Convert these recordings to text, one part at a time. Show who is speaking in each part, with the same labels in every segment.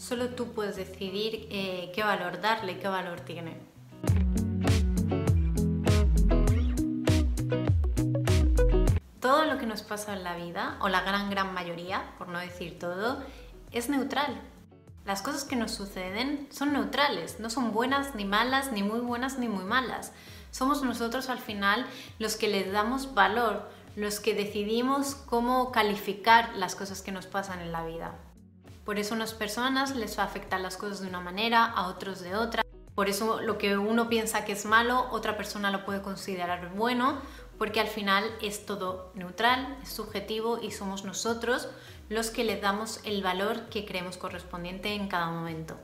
Speaker 1: Solo tú puedes decidir eh, qué valor darle, qué valor tiene. Todo lo que nos pasa en la vida, o la gran gran mayoría, por no decir todo, es neutral. Las cosas que nos suceden son neutrales, no son buenas ni malas, ni muy buenas ni muy malas. Somos nosotros al final los que les damos valor, los que decidimos cómo calificar las cosas que nos pasan en la vida. Por eso a unas personas les va a afectar las cosas de una manera, a otros de otra. Por eso lo que uno piensa que es malo, otra persona lo puede considerar bueno, porque al final es todo neutral, es subjetivo y somos nosotros los que le damos el valor que creemos correspondiente en cada momento.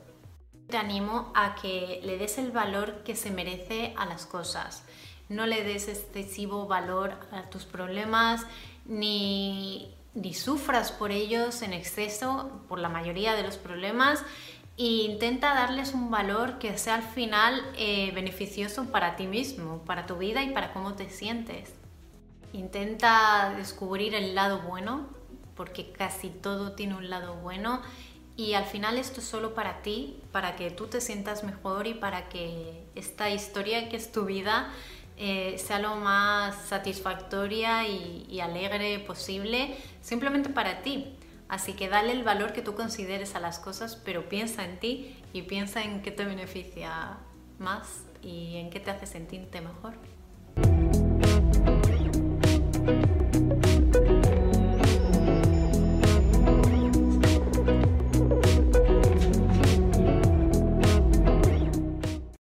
Speaker 1: Te animo a que le des el valor que se merece a las cosas. No le des excesivo valor a tus problemas ni ni sufras por ellos en exceso, por la mayoría de los problemas, e intenta darles un valor que sea al final eh, beneficioso para ti mismo, para tu vida y para cómo te sientes. Intenta descubrir el lado bueno, porque casi todo tiene un lado bueno, y al final esto es solo para ti, para que tú te sientas mejor y para que esta historia que es tu vida eh, sea lo más satisfactoria y, alegre posible, simplemente para ti. Así que dale el valor que tú consideres a las cosas, pero piensa en ti y piensa en qué te beneficia más y en qué te hace sentirte mejor.